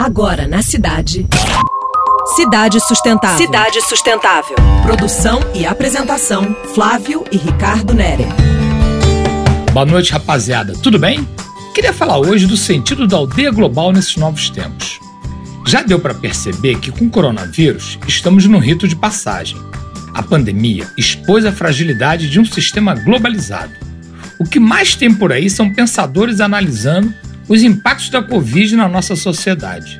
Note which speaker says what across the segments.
Speaker 1: Agora na cidade. Cidade Sustentável.
Speaker 2: Cidade Sustentável.
Speaker 1: Produção e apresentação: Flávio e Ricardo Nere.
Speaker 3: Boa noite, rapaziada. Tudo bem? Queria falar hoje do sentido da aldeia global nesses novos tempos. Já deu para perceber que com o coronavírus estamos num rito de passagem. A pandemia expôs a fragilidade de um sistema globalizado. O que mais tem por aí são pensadores analisando os impactos da Covid na nossa sociedade.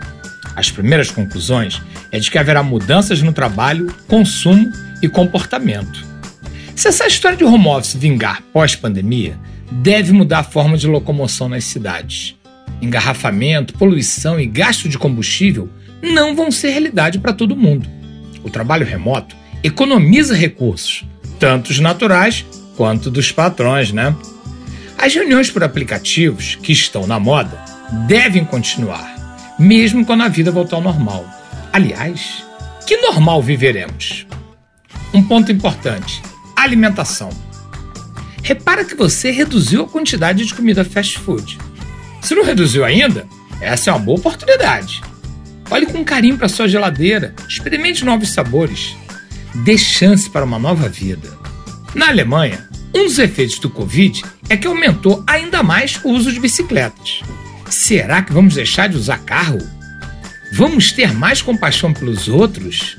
Speaker 3: As primeiras conclusões é de que haverá mudanças no trabalho, consumo e comportamento. Se essa história de home office vingar pós-pandemia, deve mudar a forma de locomoção nas cidades. Engarrafamento, poluição e gasto de combustível não vão ser realidade para todo mundo. O trabalho remoto economiza recursos, tanto os naturais quanto dos patrões, né? As reuniões por aplicativos, que estão na moda, devem continuar, mesmo quando a vida voltar ao normal. Aliás, que normal viveremos? Um ponto importante: alimentação. Repara que você reduziu a quantidade de comida fast food. Se não reduziu ainda, essa é uma boa oportunidade. Olhe com carinho para sua geladeira, experimente novos sabores, dê chance para uma nova vida. Na Alemanha, um dos efeitos do Covid é que aumentou ainda mais o uso de bicicletas. Será que vamos deixar de usar carro? Vamos ter mais compaixão pelos outros?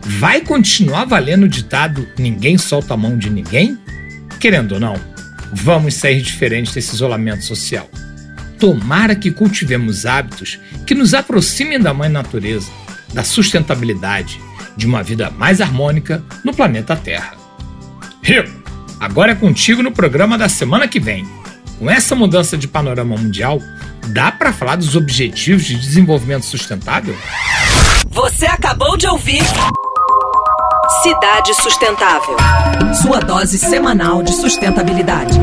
Speaker 3: Vai continuar valendo o ditado ninguém solta a mão de ninguém? Querendo ou não, vamos sair diferente desse isolamento social. Tomara que cultivemos hábitos que nos aproximem da mãe natureza, da sustentabilidade, de uma vida mais harmônica no planeta Terra. Rico! Agora é contigo no programa da semana que vem. Com essa mudança de panorama mundial, dá para falar dos Objetivos de Desenvolvimento Sustentável?
Speaker 2: Você acabou de ouvir Cidade Sustentável.
Speaker 1: Sua dose semanal de sustentabilidade.